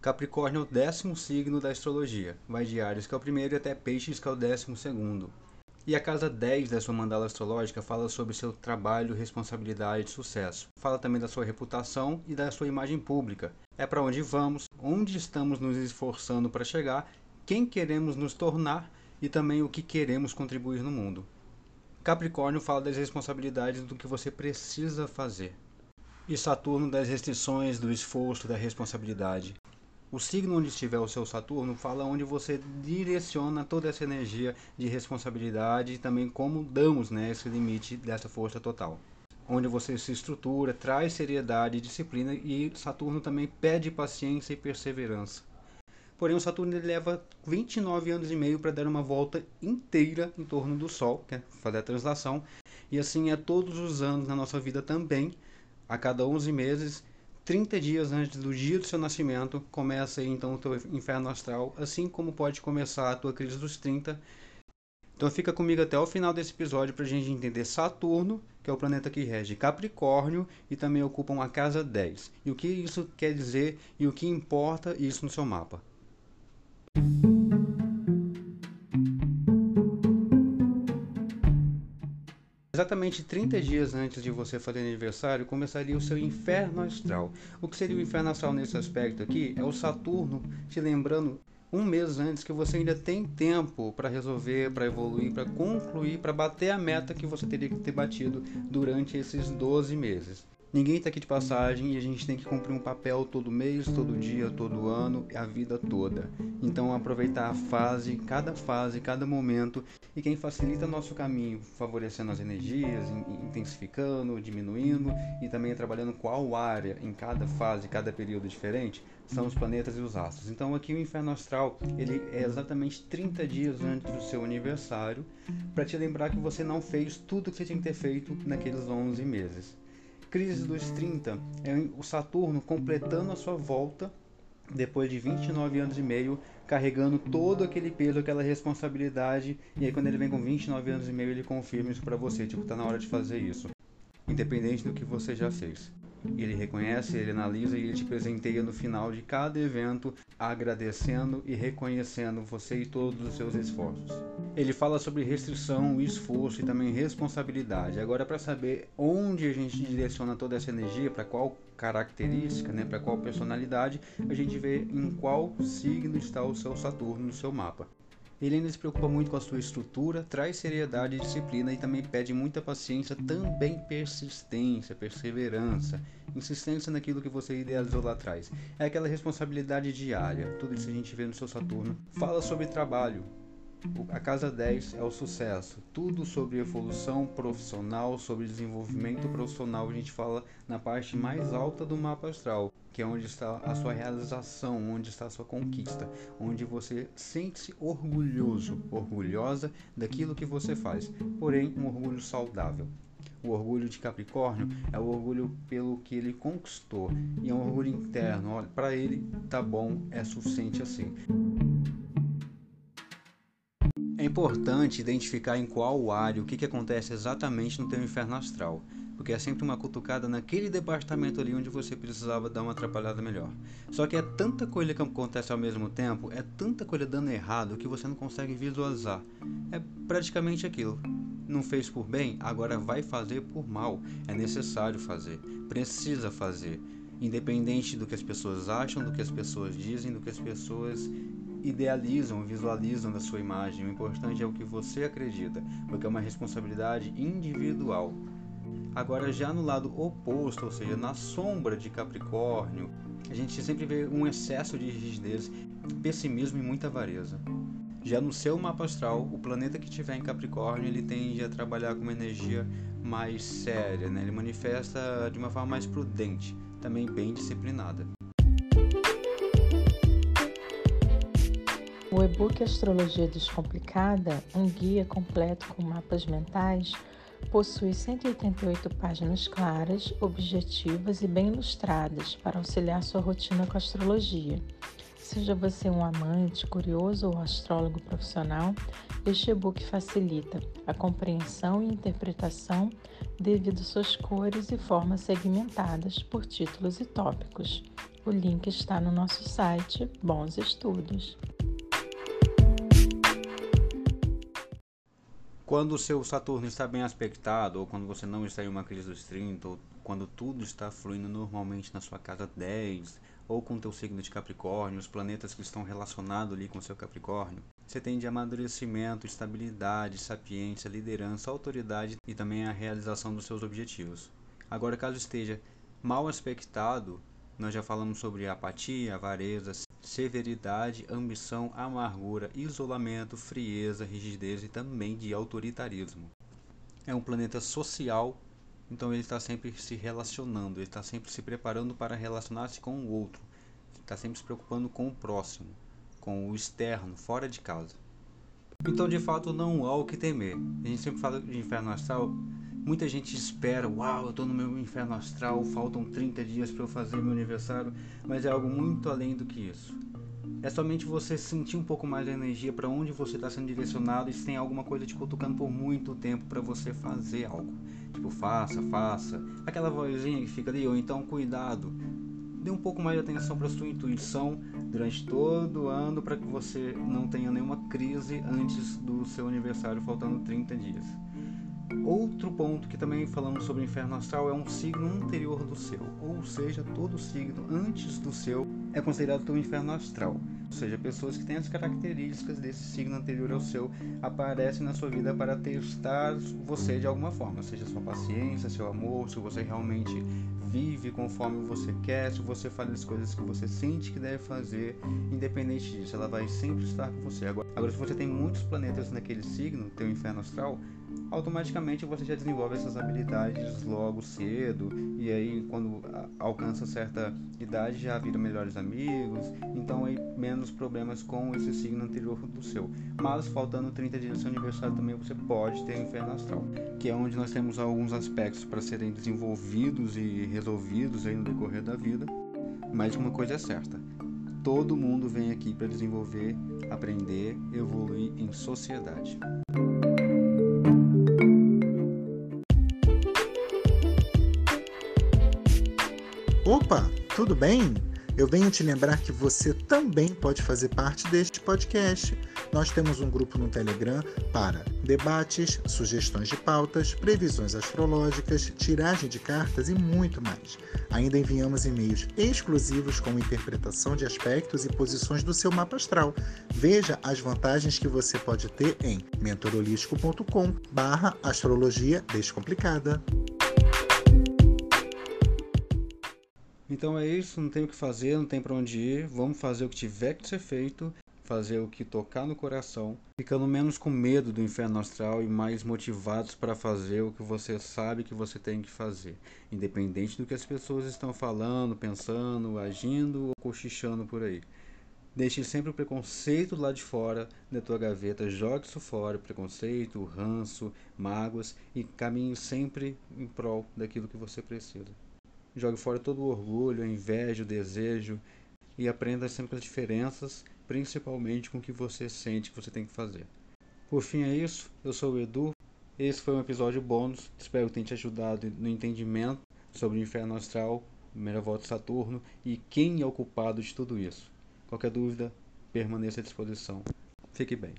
Capricórnio é o décimo signo da astrologia. Vai de Ares, que é o primeiro, até Peixes, que é o décimo segundo. E a casa 10 da sua mandala astrológica fala sobre seu trabalho, responsabilidade e sucesso. Fala também da sua reputação e da sua imagem pública. É para onde vamos, onde estamos nos esforçando para chegar, quem queremos nos tornar e também o que queremos contribuir no mundo. Capricórnio fala das responsabilidades do que você precisa fazer. E Saturno das restrições, do esforço, da responsabilidade. O signo onde estiver o seu Saturno fala onde você direciona toda essa energia de responsabilidade e também como damos né, esse limite dessa força total. Onde você se estrutura, traz seriedade e disciplina e Saturno também pede paciência e perseverança. Porém, o Saturno leva 29 anos e meio para dar uma volta inteira em torno do Sol, que é fazer a translação, e assim é todos os anos na nossa vida também, a cada 11 meses 30 dias antes do dia do seu nascimento, começa aí, então o teu inferno astral, assim como pode começar a tua crise dos 30. Então fica comigo até o final desse episódio para a gente entender Saturno, que é o planeta que rege Capricórnio e também ocupa a casa 10. E o que isso quer dizer e o que importa isso no seu mapa. Exatamente 30 dias antes de você fazer aniversário, começaria o seu inferno astral. O que seria o inferno astral nesse aspecto aqui é o Saturno te lembrando um mês antes que você ainda tem tempo para resolver, para evoluir, para concluir, para bater a meta que você teria que ter batido durante esses 12 meses. Ninguém está aqui de passagem e a gente tem que cumprir um papel todo mês, todo dia, todo ano, a vida toda. Então aproveitar a fase, cada fase, cada momento e quem facilita nosso caminho, favorecendo as energias, intensificando, diminuindo e também trabalhando qual área em cada fase, cada período diferente, são os planetas e os astros. Então aqui o inferno astral, ele é exatamente 30 dias antes do seu aniversário, para te lembrar que você não fez tudo o que você tinha que ter feito naqueles 11 meses crise dos 30 é o Saturno completando a sua volta depois de 29 anos e meio, carregando todo aquele peso, aquela responsabilidade, e aí quando ele vem com 29 anos e meio, ele confirma isso para você, tipo, tá na hora de fazer isso, independente do que você já fez. Ele reconhece, ele analisa e ele te presenteia no final de cada evento, agradecendo e reconhecendo você e todos os seus esforços. Ele fala sobre restrição, esforço e também responsabilidade. Agora, para saber onde a gente direciona toda essa energia, para qual característica, né, para qual personalidade, a gente vê em qual signo está o seu Saturno no seu mapa. Ele ainda se preocupa muito com a sua estrutura, traz seriedade e disciplina e também pede muita paciência, também persistência, perseverança, insistência naquilo que você idealizou lá atrás. É aquela responsabilidade diária, tudo isso a gente vê no seu Saturno. Fala sobre trabalho, a casa 10 é o sucesso. Tudo sobre evolução profissional, sobre desenvolvimento profissional, a gente fala na parte mais alta do mapa astral, que é onde está a sua realização, onde está a sua conquista, onde você sente-se orgulhoso, orgulhosa daquilo que você faz, porém um orgulho saudável. O orgulho de Capricórnio é o orgulho pelo que ele conquistou e é um orgulho interno. Olha, para ele tá bom, é suficiente assim. É importante identificar em qual área o que, que acontece exatamente no teu inferno astral, porque é sempre uma cutucada naquele departamento ali onde você precisava dar uma atrapalhada melhor. Só que é tanta coisa que acontece ao mesmo tempo, é tanta coisa dando errado que você não consegue visualizar. É praticamente aquilo. Não fez por bem, agora vai fazer por mal. É necessário fazer, precisa fazer. Independente do que as pessoas acham, do que as pessoas dizem, do que as pessoas idealizam, visualizam da sua imagem. O importante é o que você acredita, porque é uma responsabilidade individual. Agora, já no lado oposto, ou seja, na sombra de Capricórnio, a gente sempre vê um excesso de rigidez, pessimismo e muita avareza. Já no seu mapa astral, o planeta que tiver em Capricórnio, ele tende a trabalhar com uma energia mais séria, né? ele manifesta de uma forma mais prudente, também bem disciplinada. O e-book Astrologia Descomplicada, um guia completo com mapas mentais, possui 188 páginas claras, objetivas e bem ilustradas para auxiliar sua rotina com a astrologia. Seja você um amante, curioso ou astrólogo profissional, este e-book facilita a compreensão e interpretação devido suas cores e formas segmentadas por títulos e tópicos. O link está no nosso site. Bons estudos! Quando o seu Saturno está bem aspectado, ou quando você não está em uma crise dos 30, ou quando tudo está fluindo normalmente na sua casa 10, ou com o teu signo de Capricórnio, os planetas que estão relacionados ali com o seu Capricórnio, você tem de amadurecimento, estabilidade, sapiência, liderança, autoridade e também a realização dos seus objetivos. Agora, caso esteja mal aspectado, nós já falamos sobre apatia, avareza, severidade, ambição, amargura, isolamento, frieza, rigidez e também de autoritarismo. É um planeta social, então ele está sempre se relacionando, ele está sempre se preparando para relacionar-se com o outro, está sempre se preocupando com o próximo, com o externo, fora de casa. Então, de fato, não há o que temer. A gente sempre fala de inferno astral, Muita gente espera, uau, eu estou no meu inferno astral, faltam 30 dias para eu fazer meu aniversário, mas é algo muito além do que isso. É somente você sentir um pouco mais a energia para onde você está sendo direcionado e se tem alguma coisa te cutucando por muito tempo para você fazer algo. Tipo, faça, faça. Aquela vozinha que fica ali, ou então cuidado. Dê um pouco mais de atenção para sua intuição durante todo o ano para que você não tenha nenhuma crise antes do seu aniversário, faltando 30 dias. Outro ponto que também falamos sobre o inferno astral é um signo anterior do seu, ou seja, todo signo antes do seu é considerado teu inferno astral. Ou seja, pessoas que têm as características desse signo anterior ao seu aparecem na sua vida para testar você de alguma forma, seja sua paciência, seu amor, se você realmente vive conforme você quer, se você faz as coisas que você sente que deve fazer, independente disso, ela vai sempre estar com você. Agora, agora se você tem muitos planetas naquele signo, teu inferno astral, automaticamente você já desenvolve essas habilidades logo cedo e aí quando alcança certa idade já vira melhores amigos, então aí menos problemas com esse signo anterior do seu. Mas faltando 30 dias do seu aniversário também você pode ter o inferno astral, que é onde nós temos alguns aspectos para serem desenvolvidos e resolvidos aí no decorrer da vida. Mas uma coisa é certa, todo mundo vem aqui para desenvolver, aprender, evoluir em sociedade. Opa, tudo bem? Eu venho te lembrar que você também pode fazer parte deste podcast. Nós temos um grupo no Telegram para debates, sugestões de pautas, previsões astrológicas, tiragem de cartas e muito mais. Ainda enviamos e-mails exclusivos com interpretação de aspectos e posições do seu mapa astral. Veja as vantagens que você pode ter em mentorolístico.com/astrologia descomplicada. Então é isso, não tem o que fazer, não tem para onde ir. Vamos fazer o que tiver que ser feito, fazer o que tocar no coração, ficando menos com medo do inferno astral e mais motivados para fazer o que você sabe que você tem que fazer, independente do que as pessoas estão falando, pensando, agindo ou cochichando por aí. Deixe sempre o preconceito lá de fora da tua gaveta, jogue isso fora, preconceito, ranço, mágoas e caminhe sempre em prol daquilo que você precisa. Jogue fora todo o orgulho, a inveja, o desejo e aprenda sempre as diferenças, principalmente com o que você sente que você tem que fazer. Por fim é isso, eu sou o Edu. Esse foi um episódio bônus, espero que tenha te ajudado no entendimento sobre o inferno astral, primeira volta de Saturno e quem é o culpado de tudo isso. Qualquer dúvida, permaneça à disposição. Fique bem.